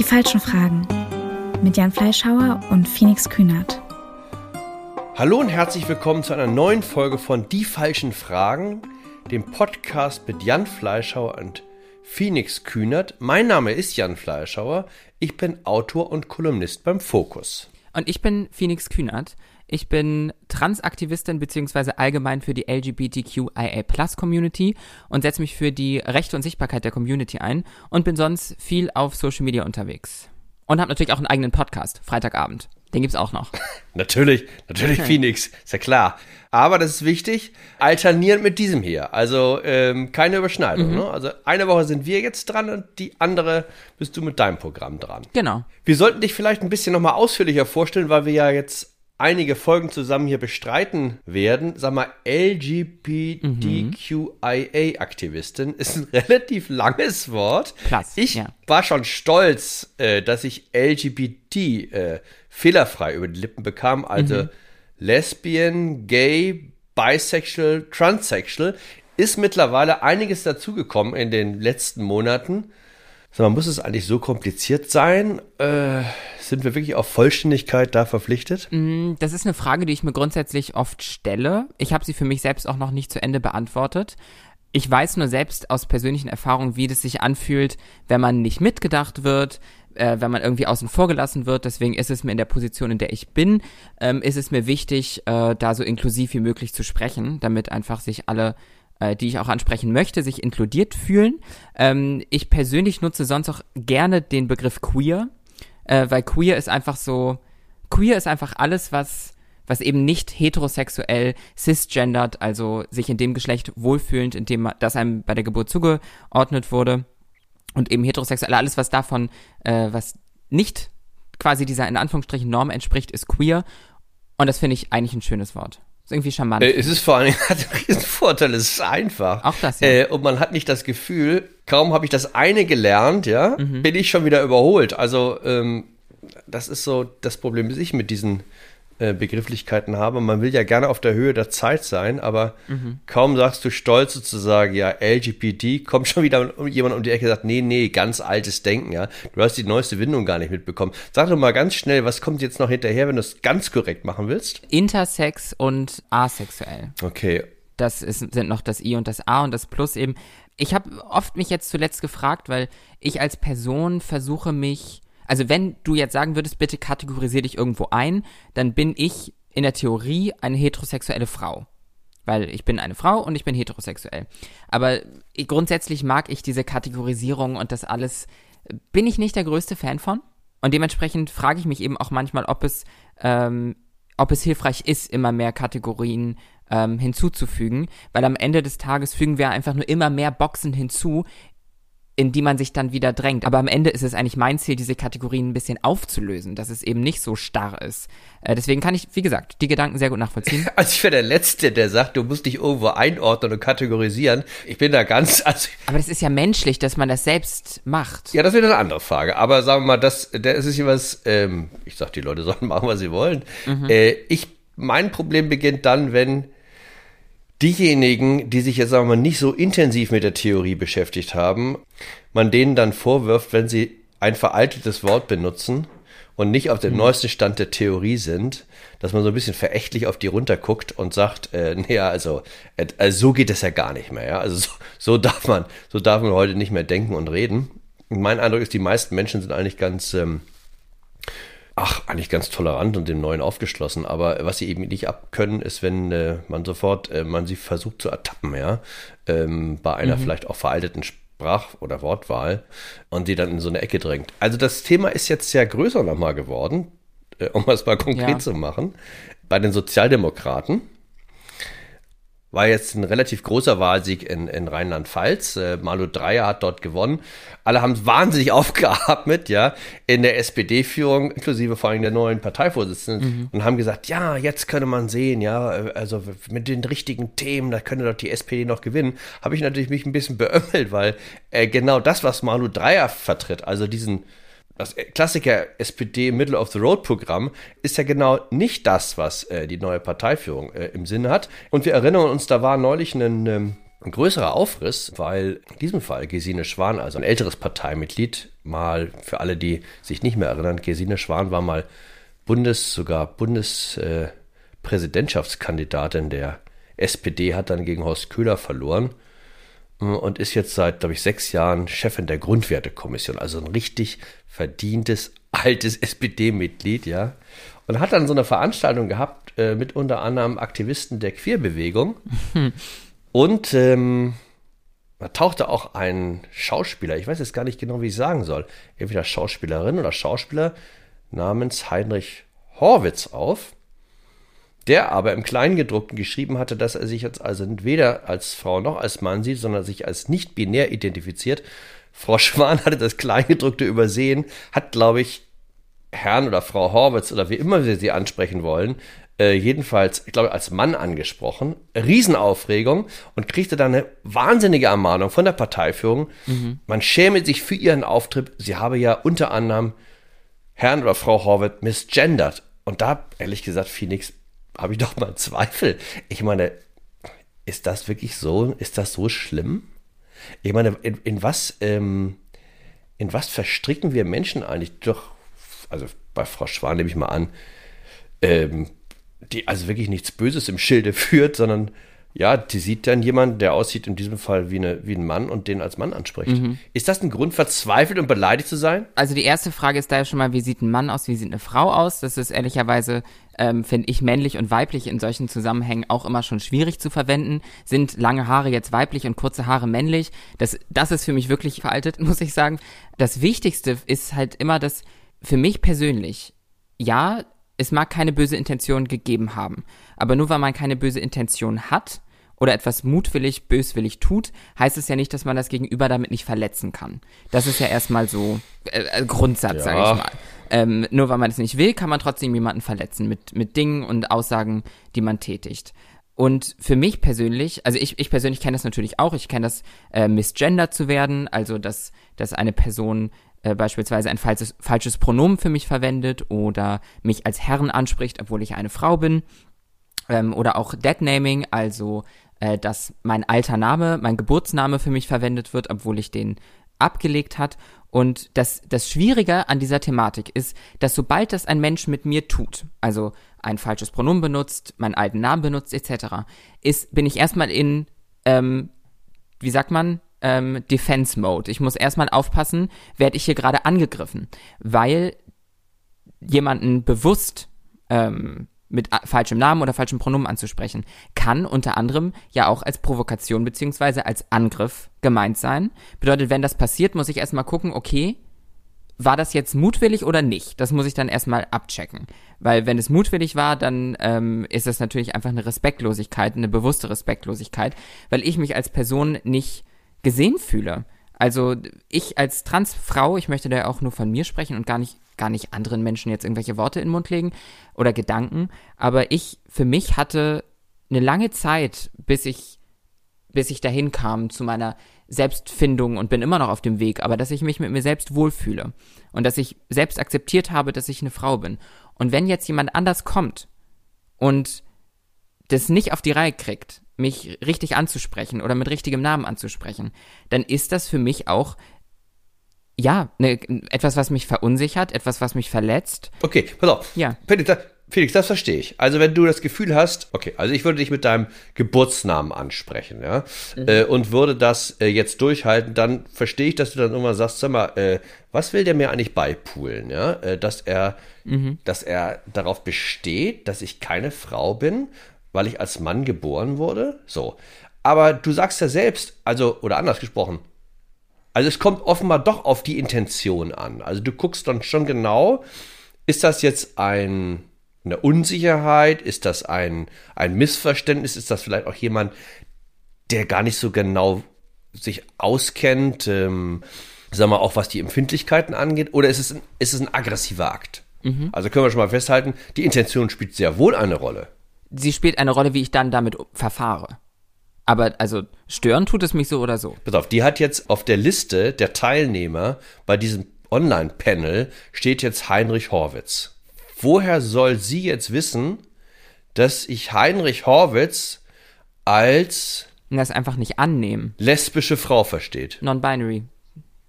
Die falschen Fragen mit Jan Fleischhauer und Phoenix Kühnert. Hallo und herzlich willkommen zu einer neuen Folge von Die falschen Fragen, dem Podcast mit Jan Fleischhauer und Phoenix Kühnert. Mein Name ist Jan Fleischhauer. Ich bin Autor und Kolumnist beim Fokus. Und ich bin Phoenix Kühnert. Ich bin Transaktivistin beziehungsweise allgemein für die LGBTQIA Plus Community und setze mich für die Rechte und Sichtbarkeit der Community ein und bin sonst viel auf Social Media unterwegs. Und habe natürlich auch einen eigenen Podcast, Freitagabend. Den gibt's auch noch. natürlich, natürlich Phoenix, ist ja klar. Aber das ist wichtig, alternierend mit diesem hier. Also ähm, keine Überschneidung. Mhm. Ne? Also eine Woche sind wir jetzt dran und die andere bist du mit deinem Programm dran. Genau. Wir sollten dich vielleicht ein bisschen nochmal ausführlicher vorstellen, weil wir ja jetzt einige Folgen zusammen hier bestreiten werden. Sag mal, LGBTQIA-Aktivistin ist ein relativ langes Wort. Platz, ich ja. war schon stolz, äh, dass ich LGBT äh, fehlerfrei über die Lippen bekam. Also mhm. Lesbian, Gay, Bisexual, Transsexual ist mittlerweile einiges dazugekommen in den letzten Monaten. Sag mal, muss es eigentlich so kompliziert sein? Äh, sind wir wirklich auf Vollständigkeit da verpflichtet? Mm, das ist eine Frage, die ich mir grundsätzlich oft stelle. Ich habe sie für mich selbst auch noch nicht zu Ende beantwortet. Ich weiß nur selbst aus persönlichen Erfahrungen, wie das sich anfühlt, wenn man nicht mitgedacht wird, äh, wenn man irgendwie außen vor gelassen wird. Deswegen ist es mir in der Position, in der ich bin, ähm, ist es mir wichtig, äh, da so inklusiv wie möglich zu sprechen, damit einfach sich alle äh, die ich auch ansprechen möchte, sich inkludiert fühlen. Ähm, ich persönlich nutze sonst auch gerne den Begriff queer, äh, weil queer ist einfach so, queer ist einfach alles, was was eben nicht heterosexuell cisgendert, also sich in dem Geschlecht wohlfühlend, in dem das einem bei der Geburt zugeordnet wurde und eben heterosexuell alles, was davon, äh, was nicht quasi dieser in Anführungsstrichen Norm entspricht, ist queer und das finde ich eigentlich ein schönes Wort. Ist irgendwie charmant. Äh, es ist vor allem hat einen riesen Vorteil, es ist einfach. Auch das, ja. Äh, und man hat nicht das Gefühl, kaum habe ich das eine gelernt, ja, mhm. bin ich schon wieder überholt. Also, ähm, das ist so das Problem, das ich mit diesen äh, Begrifflichkeiten habe. Man will ja gerne auf der Höhe der Zeit sein, aber mhm. kaum sagst du stolz sozusagen, ja, LGBT, kommt schon wieder jemand um die Ecke und sagt, nee, nee, ganz altes Denken, ja. Du hast die neueste Windung gar nicht mitbekommen. Sag doch mal ganz schnell, was kommt jetzt noch hinterher, wenn du es ganz korrekt machen willst? Intersex und asexuell. Okay. Das ist, sind noch das I und das A und das Plus eben. Ich habe oft mich jetzt zuletzt gefragt, weil ich als Person versuche mich also wenn du jetzt sagen würdest, bitte kategorisier dich irgendwo ein, dann bin ich in der Theorie eine heterosexuelle Frau. Weil ich bin eine Frau und ich bin heterosexuell. Aber grundsätzlich mag ich diese Kategorisierung und das alles, bin ich nicht der größte Fan von. Und dementsprechend frage ich mich eben auch manchmal, ob es, ähm, ob es hilfreich ist, immer mehr Kategorien ähm, hinzuzufügen, weil am Ende des Tages fügen wir einfach nur immer mehr Boxen hinzu, in die man sich dann wieder drängt. Aber am Ende ist es eigentlich mein Ziel, diese Kategorien ein bisschen aufzulösen, dass es eben nicht so starr ist. Äh, deswegen kann ich, wie gesagt, die Gedanken sehr gut nachvollziehen. Also ich wäre der Letzte, der sagt, du musst dich irgendwo einordnen und kategorisieren. Ich bin da ganz. Also Aber das ist ja menschlich, dass man das selbst macht. Ja, das wäre eine andere Frage. Aber sagen wir mal, das, das ist ja was, ähm, ich sag, die Leute sollen machen, was sie wollen. Mhm. Äh, ich, mein Problem beginnt dann, wenn diejenigen, die sich jetzt sagen wir mal nicht so intensiv mit der Theorie beschäftigt haben, man denen dann vorwirft, wenn sie ein veraltetes Wort benutzen und nicht auf dem mhm. neuesten Stand der Theorie sind, dass man so ein bisschen verächtlich auf die runterguckt und sagt, äh, naja, also, äh, also so geht es ja gar nicht mehr, ja. Also so, so darf man, so darf man heute nicht mehr denken und reden. Und mein Eindruck ist, die meisten Menschen sind eigentlich ganz ähm, ach, eigentlich ganz tolerant und dem Neuen aufgeschlossen. Aber was sie eben nicht abkönnen, ist, wenn äh, man sofort, äh, man sie versucht zu ertappen, ja, ähm, bei einer mhm. vielleicht auch veralteten Sprach- oder Wortwahl und sie dann in so eine Ecke drängt. Also das Thema ist jetzt ja größer nochmal geworden, äh, um es mal konkret ja. zu machen. Bei den Sozialdemokraten war jetzt ein relativ großer Wahlsieg in, in Rheinland-Pfalz. Äh, Malu Dreyer hat dort gewonnen. Alle haben wahnsinnig aufgeatmet, ja, in der SPD-Führung, inklusive vor allem der neuen Parteivorsitzenden, mhm. und haben gesagt, ja, jetzt könne man sehen, ja, also mit den richtigen Themen, da könnte doch die SPD noch gewinnen. Habe ich natürlich mich ein bisschen beömmelt, weil äh, genau das, was Malu Dreyer vertritt, also diesen das Klassiker SPD Middle of the Road Programm ist ja genau nicht das, was äh, die neue Parteiführung äh, im Sinne hat. Und wir erinnern uns, da war neulich ein, ähm, ein größerer Aufriss, weil in diesem Fall Gesine Schwan, also ein älteres Parteimitglied, mal, für alle, die sich nicht mehr erinnern, Gesine Schwan war mal Bundes, sogar Bundespräsidentschaftskandidatin der SPD, hat dann gegen Horst Köhler verloren äh, und ist jetzt seit, glaube ich, sechs Jahren Chefin der Grundwertekommission. Also ein richtig verdientes, altes SPD-Mitglied, ja. Und hat dann so eine Veranstaltung gehabt äh, mit unter anderem Aktivisten der Queerbewegung. Und ähm, da tauchte auch ein Schauspieler, ich weiß jetzt gar nicht genau, wie ich sagen soll, entweder Schauspielerin oder Schauspieler namens Heinrich Horwitz auf, der aber im Kleingedruckten geschrieben hatte, dass er sich jetzt also weder als Frau noch als Mann sieht, sondern sich als nicht binär identifiziert. Frau Schwan hatte das Kleingedruckte übersehen, hat, glaube ich, Herrn oder Frau Horwitz oder wie immer wir sie ansprechen wollen, äh, jedenfalls, ich glaube, als Mann angesprochen. Riesenaufregung und kriegte dann eine wahnsinnige Ermahnung von der Parteiführung. Mhm. Man schäme sich für ihren Auftritt. Sie habe ja unter anderem Herrn oder Frau Horwitz misgendert. Und da, ehrlich gesagt, Phoenix, habe ich doch mal Zweifel. Ich meine, ist das wirklich so? Ist das so schlimm? Ich meine, in, in was, ähm, in was verstricken wir Menschen eigentlich? Doch, also bei Frau Schwan nehme ich mal an, ähm, die also wirklich nichts Böses im Schilde führt, sondern ja, die sieht dann jemanden, der aussieht in diesem Fall wie, eine, wie ein Mann und den als Mann anspricht. Mhm. Ist das ein Grund, verzweifelt und beleidigt zu sein? Also die erste Frage ist da ja schon mal, wie sieht ein Mann aus, wie sieht eine Frau aus? Das ist ehrlicherweise, ähm, finde ich, männlich und weiblich in solchen Zusammenhängen auch immer schon schwierig zu verwenden. Sind lange Haare jetzt weiblich und kurze Haare männlich? Das, das ist für mich wirklich veraltet, muss ich sagen. Das Wichtigste ist halt immer, dass für mich persönlich, ja, es mag keine böse Intention gegeben haben. Aber nur weil man keine böse Intention hat oder etwas mutwillig, böswillig tut, heißt es ja nicht, dass man das Gegenüber damit nicht verletzen kann. Das ist ja erstmal so äh, äh Grundsatz, ja. sage ich mal. Ähm, nur weil man es nicht will, kann man trotzdem jemanden verletzen mit, mit Dingen und Aussagen, die man tätigt. Und für mich persönlich, also ich, ich persönlich kenne das natürlich auch, ich kenne das äh, misgender zu werden, also dass, dass eine Person äh, beispielsweise ein falsches, falsches Pronomen für mich verwendet oder mich als Herren anspricht, obwohl ich eine Frau bin. Ähm, oder auch Deadnaming, also äh, dass mein alter Name, mein Geburtsname für mich verwendet wird, obwohl ich den abgelegt hat. Und das, das Schwierige an dieser Thematik ist, dass sobald das ein Mensch mit mir tut, also ein falsches Pronomen benutzt, meinen alten Namen benutzt, etc., ist, bin ich erstmal in, ähm, wie sagt man, ähm, Defense Mode. Ich muss erstmal aufpassen, werde ich hier gerade angegriffen, weil jemanden bewusst ähm, mit falschem Namen oder falschem Pronomen anzusprechen, kann unter anderem ja auch als Provokation beziehungsweise als Angriff gemeint sein. Bedeutet, wenn das passiert, muss ich erstmal gucken, okay, war das jetzt mutwillig oder nicht? Das muss ich dann erstmal abchecken. Weil wenn es mutwillig war, dann ähm, ist das natürlich einfach eine Respektlosigkeit, eine bewusste Respektlosigkeit, weil ich mich als Person nicht gesehen fühle. Also ich als Transfrau, ich möchte da auch nur von mir sprechen und gar nicht, gar nicht anderen Menschen jetzt irgendwelche Worte in den Mund legen oder Gedanken. Aber ich für mich hatte eine lange Zeit, bis ich, bis ich dahin kam zu meiner Selbstfindung und bin immer noch auf dem Weg, aber dass ich mich mit mir selbst wohlfühle und dass ich selbst akzeptiert habe, dass ich eine Frau bin. Und wenn jetzt jemand anders kommt und das nicht auf die Reihe kriegt, mich richtig anzusprechen oder mit richtigem Namen anzusprechen, dann ist das für mich auch ja, ne, etwas, was mich verunsichert, etwas, was mich verletzt. Okay, pass auf. Ja. Felix, das verstehe ich. Also wenn du das Gefühl hast, okay, also ich würde dich mit deinem Geburtsnamen ansprechen, ja, mhm. äh, und würde das äh, jetzt durchhalten, dann verstehe ich, dass du dann irgendwann sagst, sag mal, äh, was will der mir eigentlich beipulen, ja, äh, dass er, mhm. dass er darauf besteht, dass ich keine Frau bin weil ich als Mann geboren wurde. So. Aber du sagst ja selbst, also, oder anders gesprochen, also es kommt offenbar doch auf die Intention an. Also du guckst dann schon genau, ist das jetzt ein, eine Unsicherheit? Ist das ein, ein Missverständnis? Ist das vielleicht auch jemand, der gar nicht so genau sich auskennt, ähm, sagen wir auch was die Empfindlichkeiten angeht? Oder ist es ein, ist es ein aggressiver Akt? Mhm. Also können wir schon mal festhalten, die Intention spielt sehr wohl eine Rolle sie spielt eine Rolle, wie ich dann damit verfahre. Aber also stören tut es mich so oder so. Pass auf, die hat jetzt auf der Liste der Teilnehmer bei diesem Online-Panel steht jetzt Heinrich Horwitz. Woher soll sie jetzt wissen, dass ich Heinrich Horwitz als das einfach nicht annehmen. Lesbische Frau versteht. Non-binary.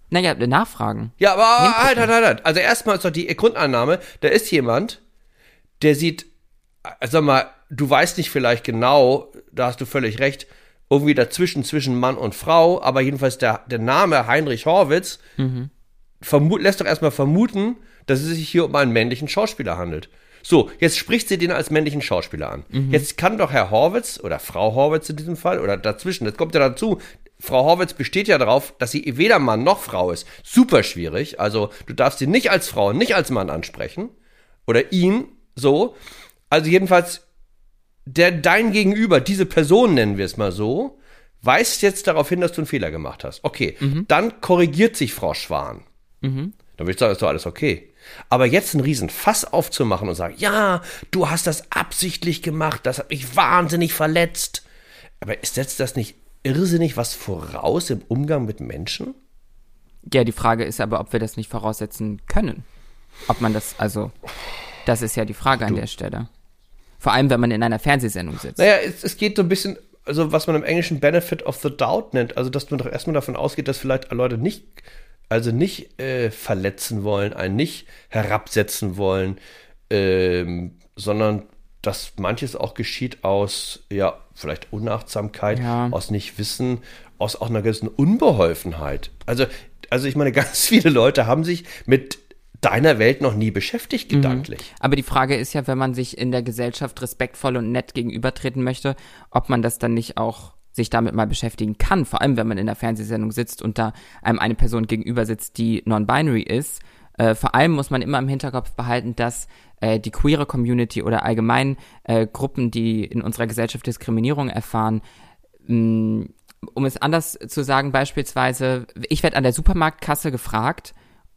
Naja, nachfragen. Ja, aber halt, halt, halt, halt. Also erstmal ist doch die Grundannahme, da ist jemand, der sieht, äh, sag mal, du weißt nicht vielleicht genau, da hast du völlig recht, irgendwie dazwischen, zwischen Mann und Frau, aber jedenfalls der, der Name Heinrich Horwitz vermut, lässt doch erstmal vermuten, dass es sich hier um einen männlichen Schauspieler handelt. So, jetzt spricht sie den als männlichen Schauspieler an. Jetzt kann doch Herr Horwitz oder Frau Horwitz in diesem Fall oder dazwischen, das kommt ja dazu, Frau Horwitz besteht ja darauf, dass sie weder Mann noch Frau ist. Super schwierig. Also du darfst sie nicht als Frau, nicht als Mann ansprechen. Oder ihn so. Also jedenfalls, der dein Gegenüber, diese Person nennen wir es mal so, weist jetzt darauf hin, dass du einen Fehler gemacht hast. Okay, dann korrigiert sich Frau Schwan. Dann würde ich sagen, ist doch alles okay. Aber jetzt einen riesen Fass aufzumachen und sagen, ja, du hast das absichtlich gemacht, das hat mich wahnsinnig verletzt. Aber ist jetzt das nicht irrsinnig was voraus im Umgang mit Menschen? Ja, die Frage ist aber, ob wir das nicht voraussetzen können. Ob man das, also, das ist ja die Frage an der Stelle. Vor allem, wenn man in einer Fernsehsendung sitzt. Naja, es, es geht so ein bisschen, also was man im Englischen Benefit of the Doubt nennt, also dass man doch erstmal davon ausgeht, dass vielleicht Leute nicht, also nicht äh, verletzen wollen, einen nicht herabsetzen wollen, ähm, sondern dass manches auch geschieht aus, ja, vielleicht Unachtsamkeit, Ja. aus Nichtwissen, aus auch einer gewissen Unbeholfenheit. Also, also ich meine, ganz viele Leute haben sich mit deiner Welt noch nie beschäftigt, gedanklich. Aber die Frage ist ja, wenn man sich in der Gesellschaft respektvoll und nett gegenübertreten möchte, ob man das dann nicht auch sich damit mal beschäftigen kann. Vor allem, wenn man in der Fernsehsendung sitzt und da einem eine Person gegenüber sitzt, die non-binary ist. Äh, vor allem muss man immer im Hinterkopf behalten, dass äh, die queere Community oder allgemein äh, Gruppen, die in unserer Gesellschaft Diskriminierung erfahren, mh, um es anders zu sagen, beispielsweise, ich werde an der Supermarktkasse gefragt,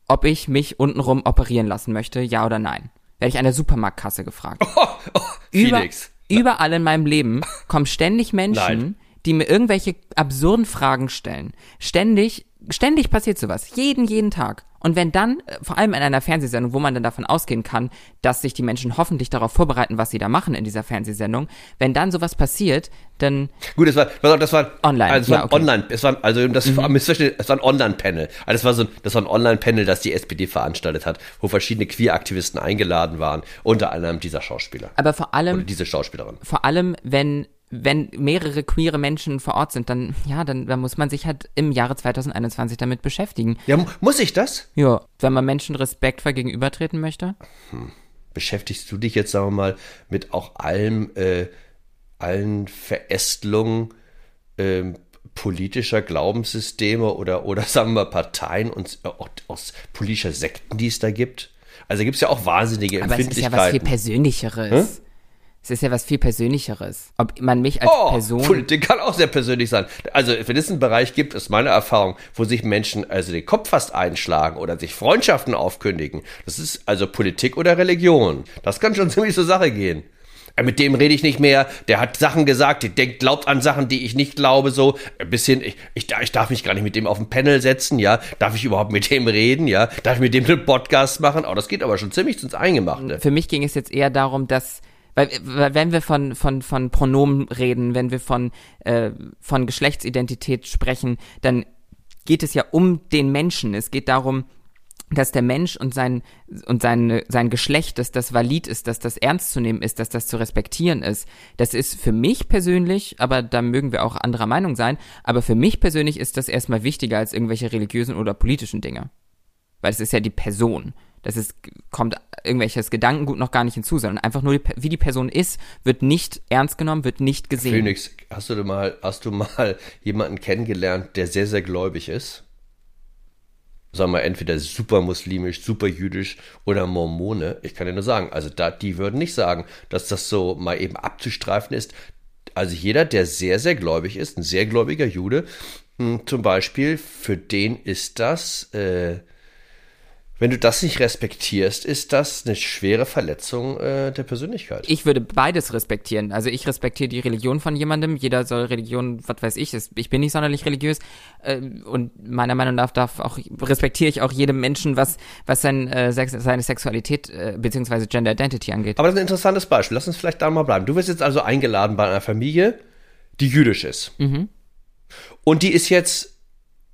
ob ich mich untenrum operieren lassen möchte, ja oder nein. Werde ich an der Supermarktkasse gefragt. Über, Felix. überall in meinem Leben kommen ständig Menschen, Nein. Die mir irgendwelche absurden Fragen stellen. Ständig, ständig passiert sowas. Jeden, jeden Tag. Und wenn dann, äh, vor allem in einer Fernsehsendung, wo man dann davon ausgehen kann, dass sich die Menschen hoffentlich darauf vorbereiten, was sie da machen in dieser Fernsehsendung, wenn dann sowas passiert, dann Gut, es war, das war Online, Also es war ja, okay. Online, es war also das war missverständnis, es war ein Online-Panel. Also das war so, ein, das war ein Online-Panel, das die SPD veranstaltet hat, wo verschiedene Queer-Aktivisten eingeladen waren, unter anderem dieser Schauspieler aber vor oder allem, diese Schauspielerin. vor allem, wenn wenn mehrere queere Menschen vor Ort sind, dann ja, dann, dann muss man sich halt im Jahre 2021 damit beschäftigen. Ja, mu- muss ich das? Ja, wenn man Menschen respektvoll gegenübertreten möchte. Beschäftigst du dich jetzt, sagen wir mal, mit auch allem, äh, allen Verästelungen ähm, politischer Glaubenssysteme oder, oder sagen wir mal Parteien und äh, aus politischer Sekten, die es da gibt? Also gibt es ja auch wahnsinnige Aber es ist ja was viel Empfindlichkeiten. Persönlicheres. Es ist ja was viel Persönlicheres. Ob man mich als Oh, Person. Politik kann auch sehr persönlich sein. Also, wenn es einen Bereich gibt, ist meine Erfahrung, wo sich Menschen also den Kopf fast einschlagen oder sich Freundschaften aufkündigen. Das ist also Politik oder Religion. Das kann schon ziemlich zur Sache gehen. Äh, Mit dem rede ich nicht mehr. Der hat Sachen gesagt, der denkt, glaubt an Sachen, die ich nicht glaube, so. Ein bisschen, ich, ich, ich darf mich gar nicht mit dem auf ein Panel setzen, ja. Darf ich überhaupt mit dem reden, ja? Darf ich mit dem einen Podcast machen? Oh, das geht aber schon ziemlich ins Eingemachte. Für mich ging es jetzt eher darum, dass weil, weil wenn wir von von von Pronomen reden, wenn wir von äh, von Geschlechtsidentität sprechen, dann geht es ja um den Menschen. Es geht darum, dass der Mensch und sein und sein sein Geschlecht, dass das valid ist, dass das ernst zu nehmen ist, dass das zu respektieren ist. Das ist für mich persönlich, aber da mögen wir auch anderer Meinung sein, aber für mich persönlich ist das erstmal wichtiger als irgendwelche religiösen oder politischen Dinge. Weil es ist ja die Person. Das ist, kommt irgendwelches Gedankengut noch gar nicht hinzu, sondern einfach nur, die, wie die Person ist, wird nicht ernst genommen, wird nicht gesehen. Phoenix, hast du mal, hast du mal jemanden kennengelernt, der sehr, sehr gläubig ist? Sagen wir entweder super muslimisch, super jüdisch oder Mormone. Ich kann dir nur sagen, also da, die würden nicht sagen, dass das so mal eben abzustreifen ist. Also jeder, der sehr, sehr gläubig ist, ein sehr gläubiger Jude, mh, zum Beispiel, für den ist das, äh, wenn du das nicht respektierst, ist das eine schwere Verletzung äh, der Persönlichkeit. Ich würde beides respektieren. Also ich respektiere die Religion von jemandem. Jeder soll Religion, was weiß ich, es- ich bin nicht sonderlich religiös. äh, Und meiner Meinung nach darf auch, respektiere ich auch jedem Menschen, was, was sein, äh, Sex, seine Sexualität äh, beziehungsweise Gender Identity angeht. Aber das ist ein interessantes Beispiel. Lass uns vielleicht da mal bleiben. Du wirst jetzt also eingeladen bei einer Familie, die jüdisch ist. Und die ist jetzt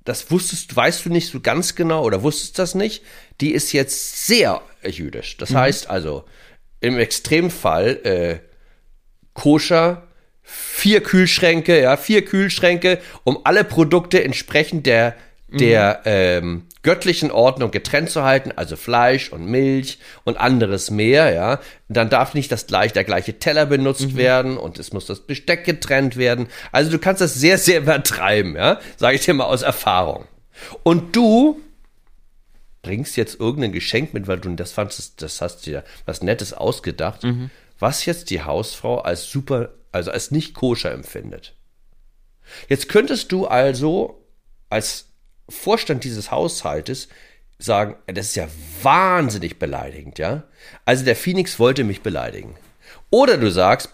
das wusstest, weißt du nicht so ganz genau oder wusstest das nicht, die ist jetzt sehr jüdisch. Das mhm. heißt also, im Extremfall äh, koscher, vier Kühlschränke, ja, vier Kühlschränke, um alle Produkte entsprechend der, der ähm, göttlichen Ordnung getrennt zu halten, also Fleisch und Milch und anderes mehr, ja. Dann darf nicht das gleich, der gleiche Teller benutzt mhm. werden und es muss das Besteck getrennt werden. Also du kannst das sehr, sehr übertreiben, ja, sage ich dir mal aus Erfahrung. Und du bringst jetzt irgendein Geschenk mit, weil du das fandest, das hast dir was Nettes ausgedacht, mhm. was jetzt die Hausfrau als super, also als nicht koscher empfindet. Jetzt könntest du also als Vorstand dieses Haushaltes sagen, das ist ja wahnsinnig beleidigend, ja? Also der Phoenix wollte mich beleidigen. Oder du sagst,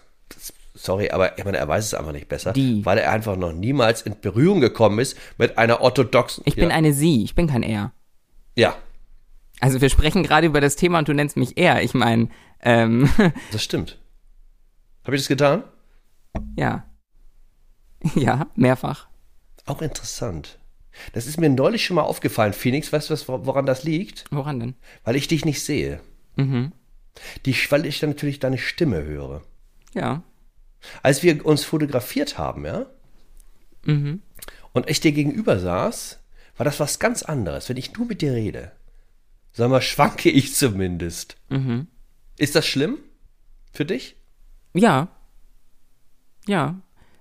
sorry, aber ich meine, er weiß es einfach nicht besser, Die. weil er einfach noch niemals in Berührung gekommen ist mit einer orthodoxen. Ich bin eine Sie, ich bin kein Er. Ja. Also wir sprechen gerade über das Thema und du nennst mich er. Ich meine, ähm. Das stimmt. Habe ich das getan? Ja. Ja, mehrfach. Auch interessant. Das ist mir neulich schon mal aufgefallen, Phoenix. Weißt du, woran das liegt? Woran denn? Weil ich dich nicht sehe. Mhm. Die, weil ich dann natürlich deine Stimme höre. Ja. Als wir uns fotografiert haben, ja? Mhm. Und ich dir gegenüber saß, war das was ganz anderes. Wenn ich nur mit dir rede, sag mal, schwanke ich zumindest. Mhm. Ist das schlimm für dich? Ja. Ja.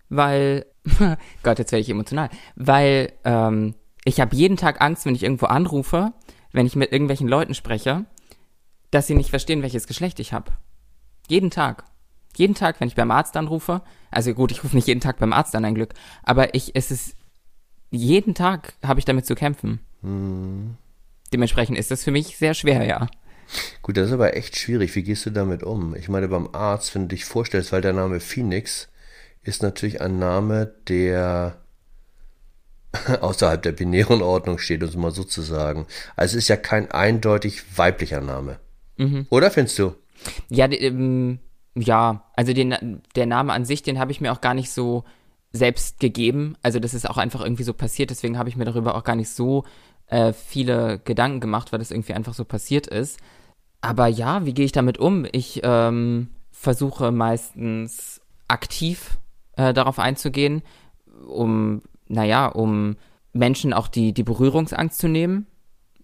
Weil, Gott, jetzt werde ich emotional. Weil ähm, ich habe jeden Tag Angst, wenn ich irgendwo anrufe, wenn ich mit irgendwelchen Leuten spreche, dass sie nicht verstehen, welches Geschlecht ich habe. Jeden Tag. Jeden Tag, wenn ich beim Arzt anrufe, also gut, ich rufe nicht jeden Tag beim Arzt an, ein Glück, aber ich, es ist, jeden Tag habe ich damit zu kämpfen. Hm. Dementsprechend ist das für mich sehr schwer, ja. Gut, das ist aber echt schwierig. Wie gehst du damit um? Ich meine, beim Arzt, wenn du dich vorstellst, weil der Name Phoenix ist natürlich ein Name, der außerhalb der binären Ordnung steht, um es mal so zu sagen. Also es ist ja kein eindeutig weiblicher Name. Mhm. Oder findest du? Ja, ähm, ja, also den, der Name an sich, den habe ich mir auch gar nicht so selbst gegeben. Also das ist auch einfach irgendwie so passiert, deswegen habe ich mir darüber auch gar nicht so äh, viele Gedanken gemacht, weil das irgendwie einfach so passiert ist. Aber ja, wie gehe ich damit um? Ich ähm, versuche meistens aktiv äh, darauf einzugehen, um, naja, um Menschen auch die, die Berührungsangst zu nehmen,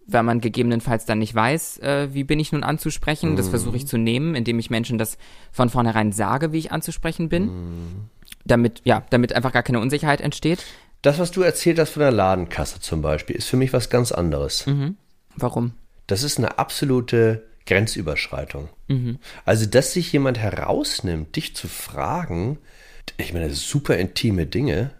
weil man gegebenenfalls dann nicht weiß, äh, wie bin ich nun anzusprechen. Mhm. Das versuche ich zu nehmen, indem ich Menschen das von vornherein sage, wie ich anzusprechen bin. Mhm. Damit, ja, damit einfach gar keine Unsicherheit entsteht. Das, was du erzählt hast von der Ladenkasse zum Beispiel, ist für mich was ganz anderes. Mhm. Warum? Das ist eine absolute Grenzüberschreitung. Mhm. Also, dass sich jemand herausnimmt, dich zu fragen, ich meine, super intime Dinge,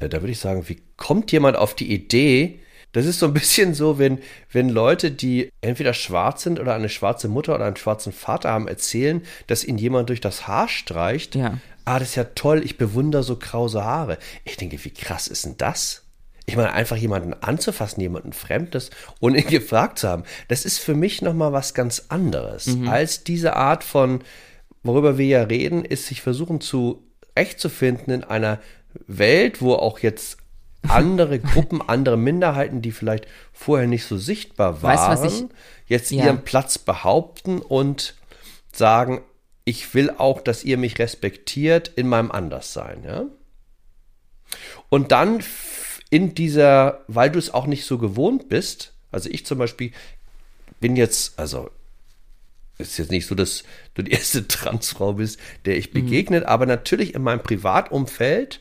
äh, da würde ich sagen, wie kommt jemand auf die Idee, das ist so ein bisschen so, wenn, wenn Leute, die entweder schwarz sind oder eine schwarze Mutter oder einen schwarzen Vater haben, erzählen, dass ihnen jemand durch das Haar streicht. Ja. Ah, das ist ja toll, ich bewundere so krause Haare. Ich denke, wie krass ist denn das? Ich meine, einfach jemanden anzufassen, jemanden Fremdes, ohne ihn gefragt zu haben, das ist für mich nochmal was ganz anderes, mhm. als diese Art von, worüber wir ja reden, ist sich versuchen zu recht zu finden in einer Welt, wo auch jetzt andere Gruppen, andere Minderheiten, die vielleicht vorher nicht so sichtbar waren, weißt, ich, jetzt ja. ihren Platz behaupten und sagen, ich will auch, dass ihr mich respektiert in meinem Anderssein, ja? Und dann in dieser, weil du es auch nicht so gewohnt bist, also ich zum Beispiel bin jetzt, also ist jetzt nicht so, dass du die erste Transfrau bist, der ich mhm. begegnet, mhm. aber natürlich in meinem Privatumfeld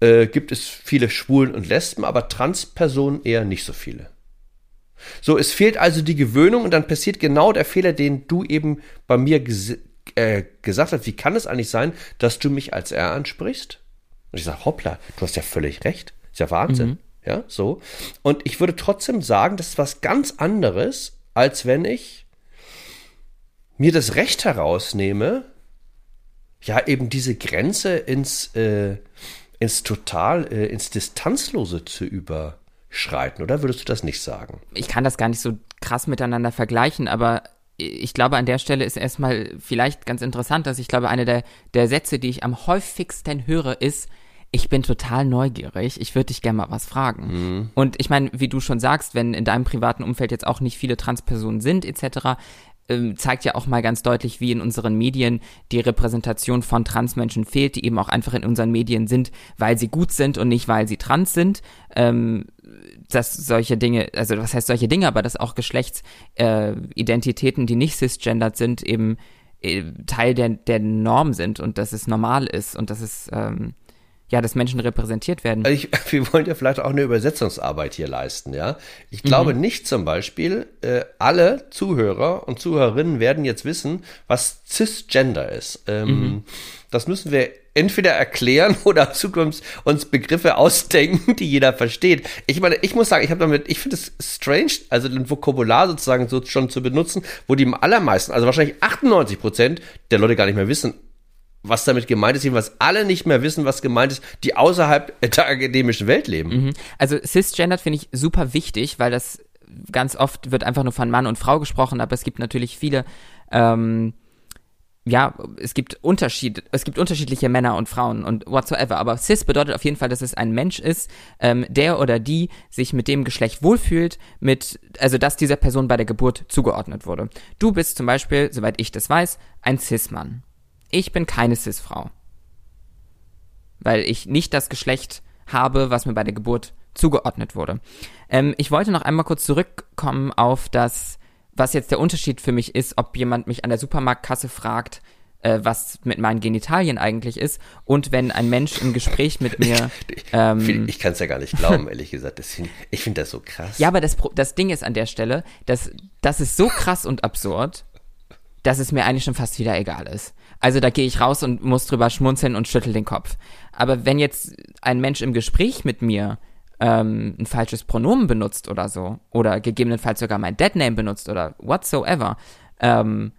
äh, gibt es viele Schwulen und Lesben, aber Transpersonen eher nicht so viele. So, es fehlt also die Gewöhnung und dann passiert genau der Fehler, den du eben bei mir ges äh, gesagt hast. Wie kann es eigentlich sein, dass du mich als er ansprichst? Und ich sage, hoppla, du hast ja völlig recht. Ist ja Wahnsinn. Mhm. Ja, so. Und ich würde trotzdem sagen, das ist was ganz anderes, als wenn ich mir das Recht herausnehme, ja, eben diese Grenze ins, äh, ins Total, äh, ins Distanzlose zu überschreiten, oder würdest du das nicht sagen? Ich kann das gar nicht so krass miteinander vergleichen, aber ich glaube, an der Stelle ist erstmal vielleicht ganz interessant, dass ich glaube, eine der, der Sätze, die ich am häufigsten höre, ist, ich bin total neugierig, ich würde dich gerne mal was fragen. Mhm. Und ich meine, wie du schon sagst, wenn in deinem privaten Umfeld jetzt auch nicht viele Transpersonen sind, etc., ähm, zeigt ja auch mal ganz deutlich, wie in unseren Medien die Repräsentation von Transmenschen fehlt, die eben auch einfach in unseren Medien sind, weil sie gut sind und nicht, weil sie trans sind. Ähm, dass solche Dinge, also was heißt solche Dinge, aber dass auch Geschlechtsidentitäten, äh, die nicht cisgendert sind, eben äh, Teil der, der Norm sind und dass es normal ist und dass es ähm, ja, dass Menschen repräsentiert werden. Also ich, wir wollen ja vielleicht auch eine Übersetzungsarbeit hier leisten, ja. Ich glaube mhm. nicht zum Beispiel, äh, alle Zuhörer und Zuhörerinnen werden jetzt wissen, was Cisgender ist. Ähm, mhm. Das müssen wir entweder erklären oder Zukunft uns Begriffe ausdenken, die jeder versteht. Ich meine, ich muss sagen, ich habe damit, ich finde es strange, also ein Vokabular sozusagen so schon zu benutzen, wo die allermeisten, also wahrscheinlich 98 Prozent der Leute gar nicht mehr wissen, was damit gemeint ist, jedenfalls alle nicht mehr wissen, was gemeint ist, die außerhalb der akademischen Welt leben. Mhm. Also cisgendered finde ich super wichtig, weil das ganz oft wird einfach nur von Mann und Frau gesprochen, aber es gibt natürlich viele, ähm, ja, es gibt Unterschied, es gibt unterschiedliche Männer und Frauen und whatsoever, aber cis bedeutet auf jeden Fall, dass es ein Mensch ist, ähm, der oder die sich mit dem Geschlecht wohlfühlt, mit, also dass dieser Person bei der Geburt zugeordnet wurde. Du bist zum Beispiel, soweit ich das weiß, ein Cis-Mann. Ich bin keine Cis-Frau. Weil ich nicht das Geschlecht habe, was mir bei der Geburt zugeordnet wurde. Ähm, ich wollte noch einmal kurz zurückkommen auf das, was jetzt der Unterschied für mich ist, ob jemand mich an der Supermarktkasse fragt, äh, was mit meinen Genitalien eigentlich ist und wenn ein Mensch im Gespräch mit mir. Ähm, ich kann es ja gar nicht glauben, ehrlich gesagt. Das, ich finde das so krass. Ja, aber das, das Ding ist an der Stelle, dass das ist so krass und absurd, dass es mir eigentlich schon fast wieder egal ist. Also da gehe ich raus und muss drüber schmunzeln und schüttel den Kopf. Aber wenn jetzt ein Mensch im Gespräch mit mir ähm, ein falsches Pronomen benutzt oder so, oder gegebenenfalls sogar mein Deadname benutzt oder whatsoever, ähm,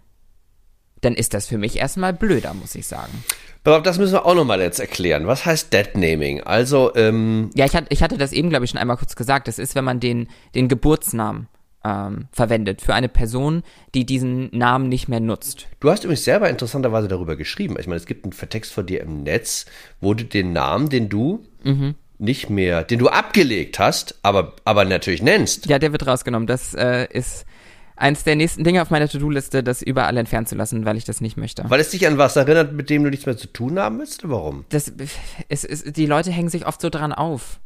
dann ist das für mich erstmal blöder, muss ich sagen. Aber das müssen wir auch nochmal jetzt erklären. Was heißt Deadnaming? Also, ähm. Ja, ich hatte, ich hatte das eben, glaube ich, schon einmal kurz gesagt. Das ist, wenn man den, den Geburtsnamen ähm, verwendet für eine Person, die diesen Namen nicht mehr nutzt. Du hast übrigens selber interessanterweise darüber geschrieben. Ich meine, es gibt einen Vertext von dir im Netz, wo du den Namen, den du mhm. nicht mehr, den du abgelegt hast, aber, aber natürlich nennst. Ja, der wird rausgenommen. Das äh, ist eins der nächsten Dinge auf meiner To-Do-Liste, das überall entfernen zu lassen, weil ich das nicht möchte. Weil es dich an was erinnert, mit dem du nichts mehr zu tun haben willst? Warum? Das, es, es, die Leute hängen sich oft so dran auf.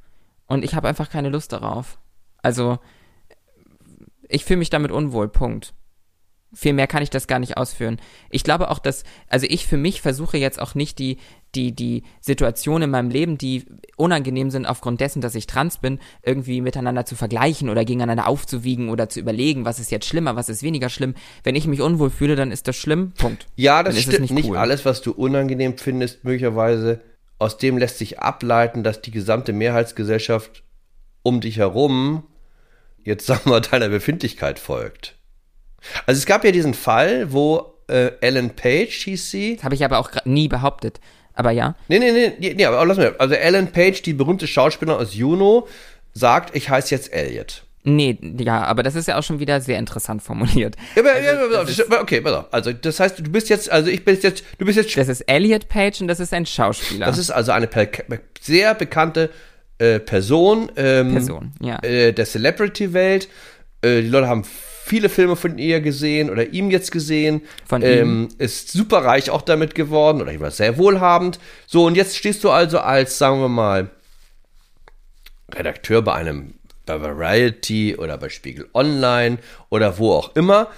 Und ich habe einfach keine Lust darauf. Also, ich fühle mich damit unwohl, Punkt. Viel mehr kann ich das gar nicht ausführen. Ich glaube auch, dass, also ich für mich versuche jetzt auch nicht die, die, die Situationen in meinem Leben, die unangenehm sind aufgrund dessen, dass ich trans bin, irgendwie miteinander zu vergleichen oder gegeneinander aufzuwiegen oder zu überlegen, was ist jetzt schlimmer, was ist weniger schlimm. Wenn ich mich unwohl fühle, dann ist das schlimm. Punkt. Ja, das stimmt. Nicht, nicht cool. alles, was du unangenehm findest, möglicherweise, aus dem lässt sich ableiten, dass die gesamte Mehrheitsgesellschaft um dich herum jetzt sagen wir deiner Befindlichkeit folgt. Also es gab ja diesen Fall, wo äh, Ellen Page hieß sie. Das habe ich aber auch nie behauptet. Aber ja. Nee, nee, nee, nee, aber lass mir. Also Ellen Page, die berühmte Schauspielerin aus Juno, sagt, ich heiße jetzt Elliot. Nee, ja, aber das ist ja auch schon wieder sehr interessant formuliert. Ja, aber, also, ja, okay, pass auf. Also, das heißt, du bist jetzt, also ich bin jetzt, du bist jetzt. Das ist Elliot Page und das ist ein Schauspieler. Das ist also eine sehr bekannte äh, Person, ähm, Person ja. äh, der Celebrity-Welt. Äh, die Leute haben viele Filme von ihr gesehen oder ihm jetzt gesehen. Von ähm, ihm. Ist super reich auch damit geworden oder ich war sehr wohlhabend. So, und jetzt stehst du also als, sagen wir mal, Redakteur bei einem bei Variety oder bei Spiegel Online oder wo auch immer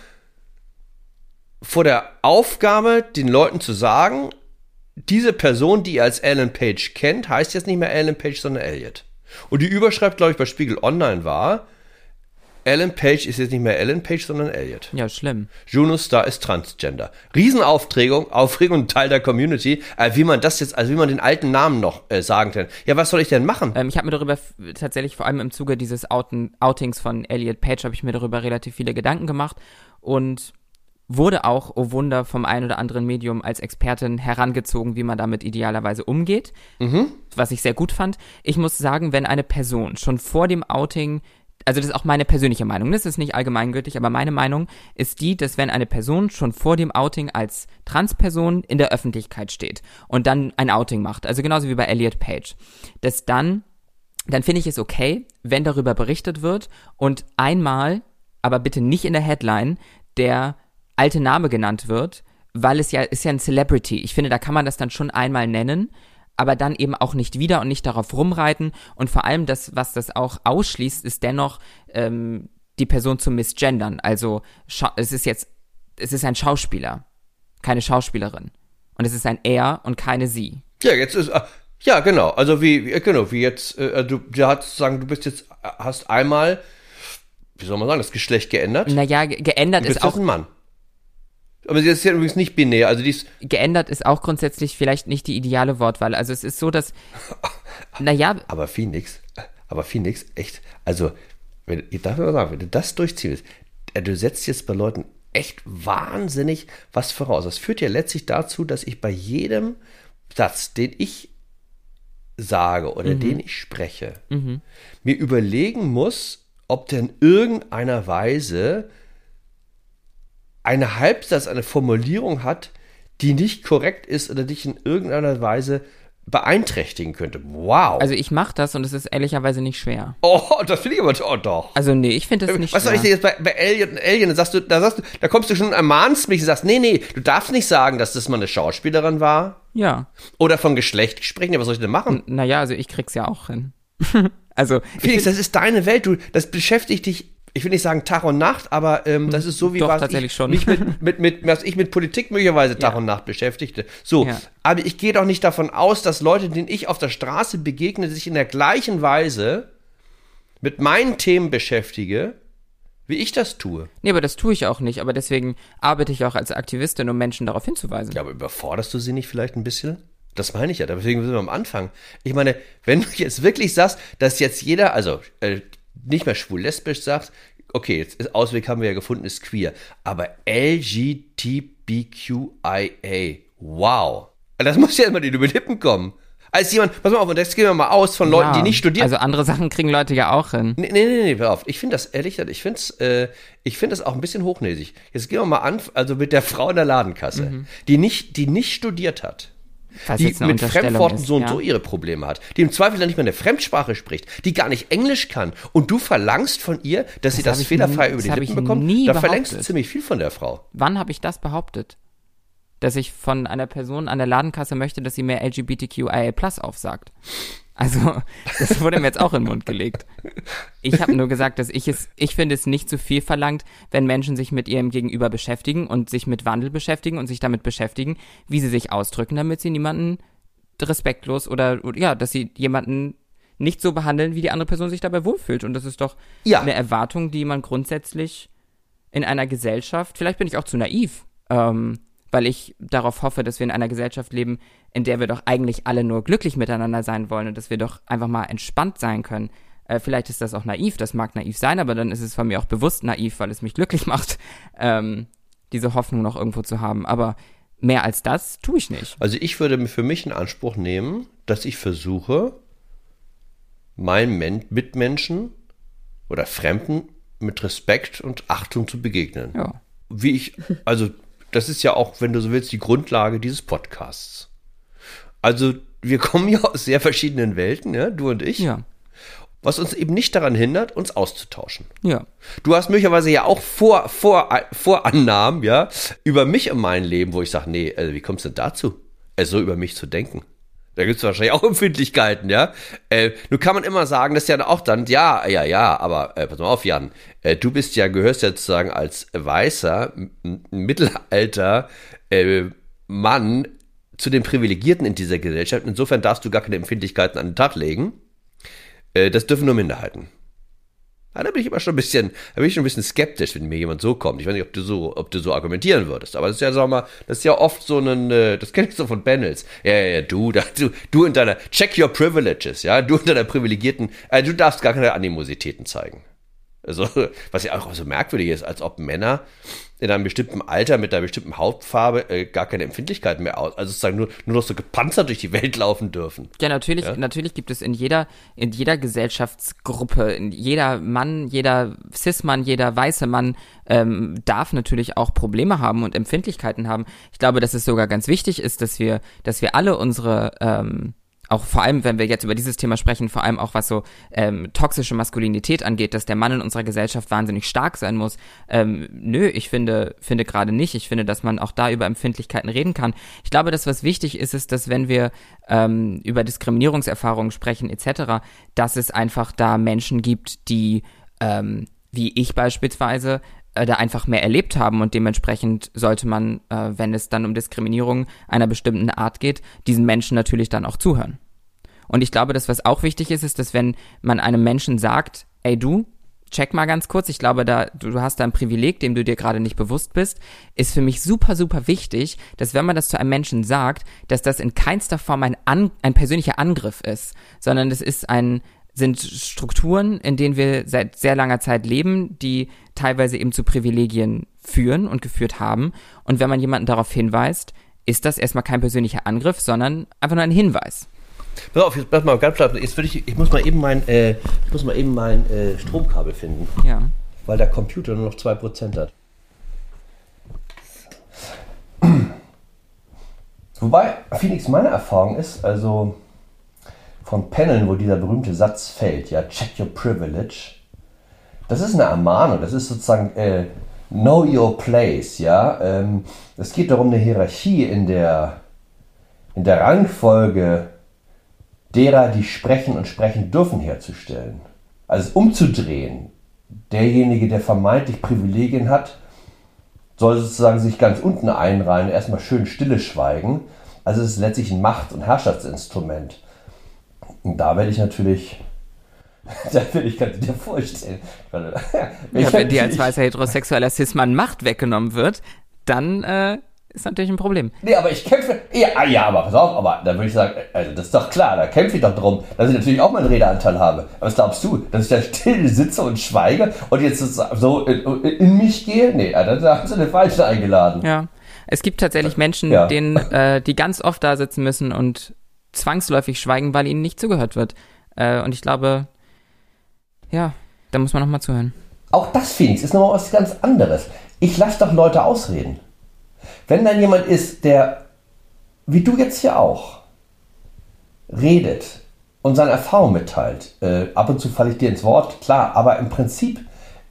vor der Aufgabe, den Leuten zu sagen, diese Person, die ihr als Alan Page kennt, heißt jetzt nicht mehr Alan Page, sondern Elliot. Und die Überschrift, glaube ich, bei Spiegel Online war, Alan Page ist jetzt nicht mehr Alan Page, sondern Elliot. Ja, schlimm. Juno Star ist Transgender. Riesenaufregung, Aufregung, Teil der Community. Äh, wie man das jetzt, also wie man den alten Namen noch äh, sagen kann. Ja, was soll ich denn machen? Ähm, ich habe mir darüber tatsächlich vor allem im Zuge dieses Outen, Outings von Elliot Page habe ich mir darüber relativ viele Gedanken gemacht und wurde auch, oh Wunder, vom einen oder anderen Medium als Expertin herangezogen, wie man damit idealerweise umgeht, mhm. was ich sehr gut fand. Ich muss sagen, wenn eine Person schon vor dem Outing also das ist auch meine persönliche Meinung, das ist nicht allgemeingültig, aber meine Meinung ist die, dass wenn eine Person schon vor dem Outing als Transperson in der Öffentlichkeit steht und dann ein Outing macht, also genauso wie bei Elliot Page, dass dann, dann finde ich es okay, wenn darüber berichtet wird und einmal, aber bitte nicht in der Headline, der alte Name genannt wird, weil es ja, ist ja ein Celebrity. Ich finde, da kann man das dann schon einmal nennen, aber dann eben auch nicht wieder und nicht darauf rumreiten. Und vor allem das, was das auch ausschließt, ist dennoch ähm, die Person zu misgendern. Also es ist jetzt, es ist ein Schauspieler, keine Schauspielerin. Und es ist ein er und keine sie. Ja, jetzt ist, ah, ja, genau. Also wie, genau, wie jetzt, äh, du, du hast sagen, du bist jetzt, hast einmal, wie soll man sagen, das Geschlecht geändert? Naja, geändert du bist ist auch. ein Mann. Aber sie ist ja übrigens nicht binär, also die ist. Geändert ist auch grundsätzlich vielleicht nicht die ideale Wortwahl. Also es ist so, dass. naja. Aber Phoenix, aber Phoenix, echt, also, wenn, ich darf mal sagen, wenn du das durchziehst, äh, du setzt jetzt bei Leuten echt wahnsinnig was voraus. Das führt ja letztlich dazu, dass ich bei jedem Satz, den ich sage oder mhm. den ich spreche, mhm. mir überlegen muss, ob der in irgendeiner Weise eine Halbsatz, eine Formulierung hat, die nicht korrekt ist oder dich in irgendeiner Weise beeinträchtigen könnte. Wow. Also ich mache das und es ist ehrlicherweise nicht schwer. Oh, das finde ich aber oh, doch. Also nee, ich finde das nicht Was schwer. Was soll ich dir jetzt bei, bei Alien, Alien, da sagst du, da sagst du, da kommst du schon und ermahnst mich und sagst, nee, nee, du darfst nicht sagen, dass das mal eine Schauspielerin war. Ja. Oder von Geschlecht sprechen, was soll ich denn machen? naja, also ich krieg's ja auch hin. also. Felix, das ist deine Welt, du, das beschäftigt dich ich will nicht sagen Tag und Nacht, aber ähm, das ist so wie Doch, was tatsächlich ich schon. mich mit, mit, mit, was ich mit Politik möglicherweise Tag ja. und Nacht beschäftigte. So, ja. aber ich gehe doch nicht davon aus, dass Leute, denen ich auf der Straße begegne, sich in der gleichen Weise mit meinen Themen beschäftige, wie ich das tue. Nee, aber das tue ich auch nicht. Aber deswegen arbeite ich auch als Aktivistin, um Menschen darauf hinzuweisen. Ja, aber überforderst du sie nicht vielleicht ein bisschen? Das meine ich ja. Deswegen sind wir am Anfang. Ich meine, wenn du jetzt wirklich sagst, dass jetzt jeder, also äh, nicht mehr schwul-lesbisch sagst, okay, jetzt ist Ausweg haben wir ja gefunden, ist queer. Aber LGBTQIA, wow. Das muss ja erstmal über die Lippen kommen. Als jemand, pass mal auf, und das gehen wir mal aus von Leuten, ja, die nicht studieren. Also andere Sachen kriegen Leute ja auch hin. Nee, nee, nee, nee hör auf. Ich finde das ehrlich, ich finde es äh, ich find das auch ein bisschen hochnäsig. Jetzt gehen wir mal an, also mit der Frau in der Ladenkasse, mhm. die, nicht, die nicht studiert hat was die mit Fremdworten ist, so und ja. so ihre Probleme hat, die im Zweifel dann nicht mehr eine Fremdsprache spricht, die gar nicht Englisch kann und du verlangst von ihr, dass das sie das fehlerfrei nie, über die Lippen bekommt, da behauptet. verlängst du ziemlich viel von der Frau. Wann habe ich das behauptet? Dass ich von einer Person an der Ladenkasse möchte, dass sie mehr LGBTQIA Plus aufsagt. Also, das wurde mir jetzt auch in den Mund gelegt. Ich habe nur gesagt, dass ich es, ich finde es nicht zu viel verlangt, wenn Menschen sich mit ihrem Gegenüber beschäftigen und sich mit Wandel beschäftigen und sich damit beschäftigen, wie sie sich ausdrücken, damit sie niemanden respektlos oder, ja, dass sie jemanden nicht so behandeln, wie die andere Person sich dabei wohlfühlt. Und das ist doch ja. eine Erwartung, die man grundsätzlich in einer Gesellschaft, vielleicht bin ich auch zu naiv, ähm, weil ich darauf hoffe, dass wir in einer Gesellschaft leben, in der wir doch eigentlich alle nur glücklich miteinander sein wollen und dass wir doch einfach mal entspannt sein können. Äh, vielleicht ist das auch naiv, das mag naiv sein, aber dann ist es von mir auch bewusst naiv, weil es mich glücklich macht, ähm, diese Hoffnung noch irgendwo zu haben. Aber mehr als das tue ich nicht. Also ich würde für mich in Anspruch nehmen, dass ich versuche, meinen Mitmenschen oder Fremden mit Respekt und Achtung zu begegnen. Ja. Wie ich, also das ist ja auch, wenn du so willst, die Grundlage dieses Podcasts. Also, wir kommen ja aus sehr verschiedenen Welten, ja, du und ich. Ja. Was uns eben nicht daran hindert, uns auszutauschen. Ja. Du hast möglicherweise ja auch vor, vor, Vorannahmen, ja, über mich und mein Leben, wo ich sage, nee, also wie kommst du denn dazu, so über mich zu denken? Da gibt es wahrscheinlich auch Empfindlichkeiten, ja. Äh, nun kann man immer sagen, dass ja auch dann, ja, ja, ja, aber äh, pass mal auf, Jan, äh, du bist ja, gehörst ja sozusagen als weißer, Mittelalter äh, Mann zu den Privilegierten in dieser Gesellschaft. Insofern darfst du gar keine Empfindlichkeiten an den Tag legen. Äh, das dürfen nur Minderheiten. Ja, da bin ich immer schon ein bisschen, da bin ich schon ein bisschen skeptisch, wenn mir jemand so kommt. Ich weiß nicht, ob du so, ob du so argumentieren würdest. Aber das ist ja, sag mal, das ist ja oft so ein, äh, das kenne ich so von Panels. Ja, ja, ja, du, da, du, du in deiner, check your privileges, ja, du in deiner privilegierten, äh, du darfst gar keine Animositäten zeigen. Also, was ja auch so merkwürdig ist, als ob Männer in einem bestimmten Alter mit einer bestimmten Hautfarbe äh, gar keine Empfindlichkeit mehr aus, also sozusagen nur, nur noch so gepanzert durch die Welt laufen dürfen. Ja, natürlich, ja? natürlich gibt es in jeder, in jeder Gesellschaftsgruppe, in jeder Mann, jeder Cis-Mann, jeder weiße Mann ähm, darf natürlich auch Probleme haben und Empfindlichkeiten haben. Ich glaube, dass es sogar ganz wichtig ist, dass wir, dass wir alle unsere ähm, auch vor allem, wenn wir jetzt über dieses Thema sprechen, vor allem auch was so ähm, toxische Maskulinität angeht, dass der Mann in unserer Gesellschaft wahnsinnig stark sein muss. Ähm, nö, ich finde, finde gerade nicht. Ich finde, dass man auch da über Empfindlichkeiten reden kann. Ich glaube, dass was wichtig ist, ist, dass wenn wir ähm, über Diskriminierungserfahrungen sprechen etc., dass es einfach da Menschen gibt, die ähm, wie ich beispielsweise äh, da einfach mehr erlebt haben und dementsprechend sollte man, äh, wenn es dann um Diskriminierung einer bestimmten Art geht, diesen Menschen natürlich dann auch zuhören. Und ich glaube, dass was auch wichtig ist, ist, dass wenn man einem Menschen sagt, ey du, check mal ganz kurz, ich glaube, da du hast da ein Privileg, dem du dir gerade nicht bewusst bist, ist für mich super, super wichtig, dass wenn man das zu einem Menschen sagt, dass das in keinster Form ein, An ein persönlicher Angriff ist, sondern es ist ein, sind Strukturen, in denen wir seit sehr langer Zeit leben, die teilweise eben zu Privilegien führen und geführt haben. Und wenn man jemanden darauf hinweist, ist das erstmal kein persönlicher Angriff, sondern einfach nur ein Hinweis. Pass auf, jetzt bleib mal ganz klar. Jetzt würde ich, ich muss mal eben mein, äh, ich muss mal eben mein äh, Stromkabel finden. Ja. Weil der Computer nur noch 2% hat. Wobei, Phoenix, meine Erfahrung ist, also von Paneln, wo dieser berühmte Satz fällt, ja, check your privilege. Das ist eine Ermahnung, das ist sozusagen äh, know your place, ja. Ähm, es geht darum, eine Hierarchie in der, in der Rangfolge derer, die sprechen und sprechen dürfen, herzustellen. Also umzudrehen. Derjenige, der vermeintlich Privilegien hat, soll sozusagen sich ganz unten einreihen, erstmal schön stille schweigen. Also es ist letztlich ein Macht- und Herrschaftsinstrument. Und da werde ich natürlich, da werde ich, kannst du dir vorstellen. ja, wenn dir als weißer heterosexueller Cis-Mann Macht weggenommen wird, dann äh, ist natürlich ein Problem. Nee, aber ich kämpfe. Ja, ah, ja, aber pass auf, aber da würde ich sagen, also das ist doch klar, da kämpfe ich doch drum, dass ich natürlich auch meinen Redeanteil habe. Aber was glaubst du, dass ich da still sitze und schweige und jetzt so in, in mich gehe? Nee, da haben sie den Falschen eingeladen. Ja. Es gibt tatsächlich Menschen, ja. denen, äh, die ganz oft da sitzen müssen und zwangsläufig schweigen, weil ihnen nicht zugehört wird. Äh, und ich glaube, ja, da muss man nochmal zuhören. Auch das, Phoenix, ist nochmal was ganz anderes. Ich lasse doch Leute ausreden. Wenn dann jemand ist, der, wie du jetzt hier auch, redet und seine Erfahrung mitteilt, äh, ab und zu falle ich dir ins Wort, klar, aber im Prinzip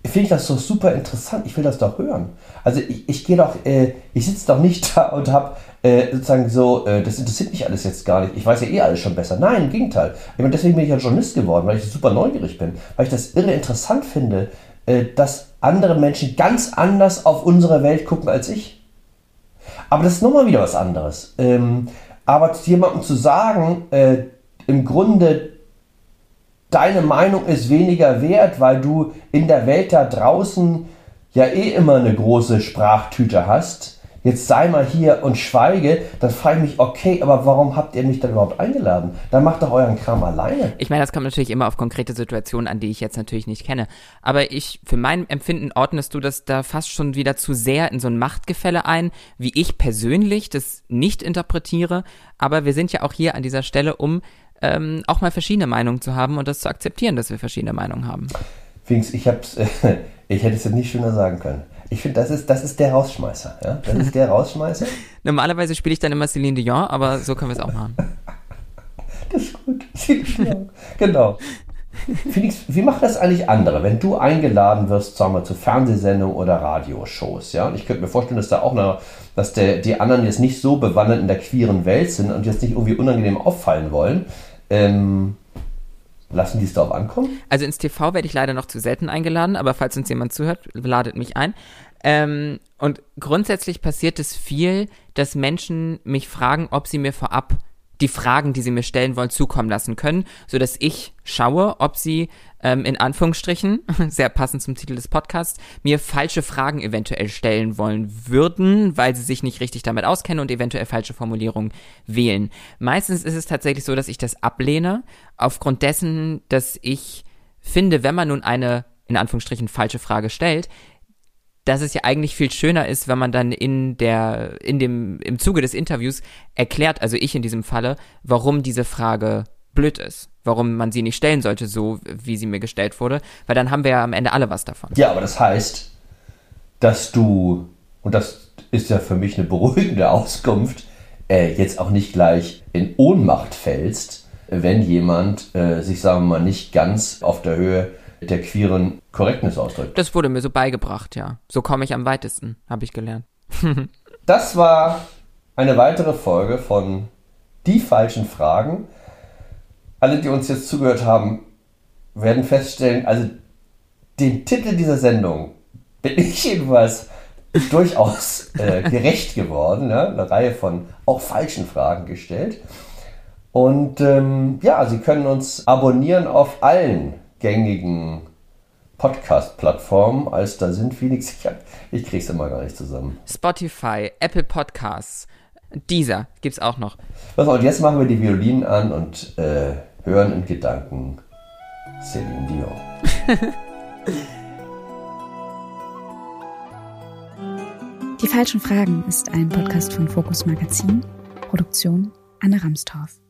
finde ich das doch super interessant. Ich will das doch hören. Also ich, ich gehe doch, äh, ich sitze doch nicht da und habe äh, sozusagen so, äh, das interessiert mich alles jetzt gar nicht. Ich weiß ja eh alles schon besser. Nein, im Gegenteil. Ich meine, deswegen bin ich ja Journalist geworden, weil ich super neugierig bin, weil ich das irre interessant finde, äh, dass andere Menschen ganz anders auf unsere Welt gucken als ich. Aber das ist nochmal wieder was anderes. Ähm, aber zu jemandem zu sagen, äh, im Grunde deine Meinung ist weniger wert, weil du in der Welt da draußen ja eh immer eine große Sprachtüte hast, jetzt sei mal hier und schweige, dann frage ich mich, okay, aber warum habt ihr mich dann überhaupt eingeladen? Dann macht doch euren Kram alleine. Ich meine, das kommt natürlich immer auf konkrete Situationen an, die ich jetzt natürlich nicht kenne. Aber ich, für mein Empfinden ordnest du das da fast schon wieder zu sehr in so ein Machtgefälle ein, wie ich persönlich das nicht interpretiere. Aber wir sind ja auch hier an dieser Stelle, um ähm, auch mal verschiedene Meinungen zu haben und das zu akzeptieren, dass wir verschiedene Meinungen haben. Fings, ich hab's, äh, ich hätte es jetzt nicht schöner sagen können. Ich finde, das ist, das ist der Rausschmeißer. Ja? Das ist der Rausschmeißer. Normalerweise spiele ich dann immer Celine Dion, aber so können wir es auch machen. das ist gut. genau. Felix, wie machen das eigentlich andere, wenn du eingeladen wirst, sagen wir, zu Fernsehsendungen oder Radioshows? Ja? Und ich könnte mir vorstellen, dass da auch eine, dass der, die anderen jetzt nicht so bewandert in der queeren Welt sind und jetzt nicht irgendwie unangenehm auffallen wollen. Ähm, Lassen die es darauf ankommen? Also ins TV werde ich leider noch zu selten eingeladen, aber falls uns jemand zuhört, ladet mich ein. Ähm, und grundsätzlich passiert es viel, dass Menschen mich fragen, ob sie mir vorab die Fragen, die sie mir stellen wollen, zukommen lassen können, so dass ich schaue, ob sie ähm, in Anführungsstrichen, sehr passend zum Titel des Podcasts, mir falsche Fragen eventuell stellen wollen würden, weil sie sich nicht richtig damit auskennen und eventuell falsche Formulierungen wählen. Meistens ist es tatsächlich so, dass ich das ablehne, aufgrund dessen, dass ich finde, wenn man nun eine in Anführungsstrichen falsche Frage stellt, dass es ja eigentlich viel schöner ist, wenn man dann in der, in dem, im Zuge des Interviews erklärt, also ich in diesem Falle, warum diese Frage blöd ist. Warum man sie nicht stellen sollte, so wie sie mir gestellt wurde, weil dann haben wir ja am Ende alle was davon. Ja, aber das heißt, dass du, und das ist ja für mich eine beruhigende Auskunft, äh, jetzt auch nicht gleich in Ohnmacht fällst, wenn jemand äh, sich, sagen wir mal, nicht ganz auf der Höhe der queeren Correctness ausdrückt. Das wurde mir so beigebracht, ja. So komme ich am weitesten, habe ich gelernt. das war eine weitere Folge von Die falschen Fragen. Alle, die uns jetzt zugehört haben, werden feststellen, also den Titel dieser Sendung bin ich jedenfalls durchaus äh, gerecht geworden. Ne? Eine Reihe von auch falschen Fragen gestellt. Und ähm, ja, Sie können uns abonnieren auf allen gängigen Podcast-Plattformen, als da sind Phoenix. Ich, ich krieg's immer gar nicht zusammen. Spotify, Apple Podcasts, dieser gibt's auch noch. Was, und jetzt machen wir die Violinen an und äh, hören in Gedanken Celine Dion. Die falschen Fragen ist ein Podcast von Fokus Magazin, Produktion Anne Ramstorff.